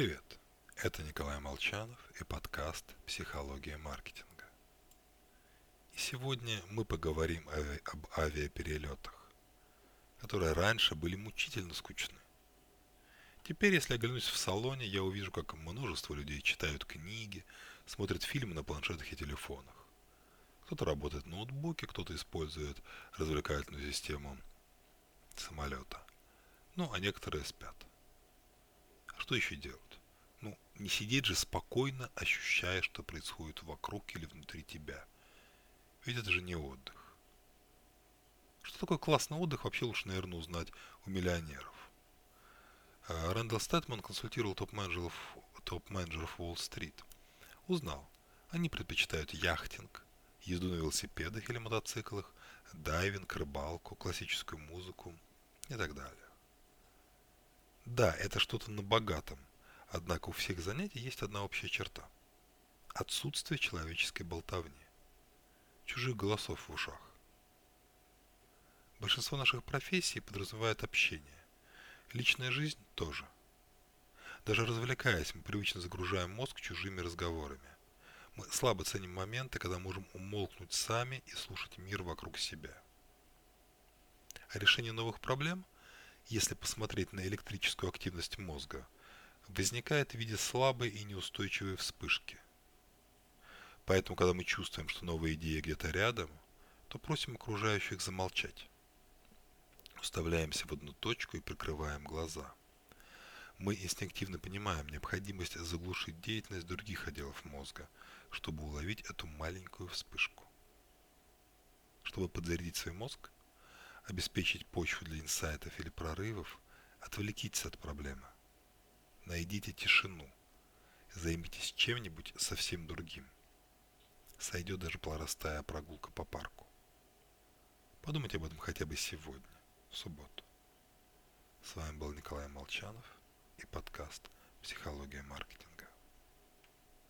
Привет, это Николай Молчанов и подкаст «Психология маркетинга». И сегодня мы поговорим об авиаперелетах, которые раньше были мучительно скучны. Теперь, если оглянусь в салоне, я увижу, как множество людей читают книги, смотрят фильмы на планшетах и телефонах. Кто-то работает в ноутбуке, кто-то использует развлекательную систему самолета. Ну, а некоторые спят. А что еще делать? Не сидеть же спокойно, ощущая, что происходит вокруг или внутри тебя. Ведь это же не отдых. Что такое классный отдых, вообще лучше, наверное, узнать у миллионеров. А, Рэндалл Стэтман консультировал топ-менеджеров, топ-менеджеров Уолл-стрит. Узнал, они предпочитают яхтинг, езду на велосипедах или мотоциклах, дайвинг, рыбалку, классическую музыку и так далее. Да, это что-то на богатом, однако у всех занятий есть одна общая черта – отсутствие человеческой болтовни, чужих голосов в ушах. Большинство наших профессий подразумевает общение. Личная жизнь тоже. Даже развлекаясь, мы привычно загружаем мозг чужими разговорами. Мы слабо ценим моменты, когда можем умолкнуть сами и слушать мир вокруг себя. А решение новых проблем, если посмотреть на электрическую активность мозга, возникает в виде слабой и неустойчивой вспышки. Поэтому, когда мы чувствуем, что новая идея где-то рядом, то просим окружающих замолчать. Уставляемся в одну точку и прикрываем глаза. Мы инстинктивно понимаем необходимость заглушить деятельность других отделов мозга – чтобы уловить эту маленькую вспышку. Чтобы подзарядить свой мозг, обеспечить почву для инсайтов или прорывов, отвлекитесь от проблемы. Найдите тишину. Займитесь чем-нибудь совсем другим. Сойдет даже простая прогулка по парку. Подумайте об этом хотя бы сегодня, в субботу. С вами был Николай Молчанов и подкаст «Психология маркетинга».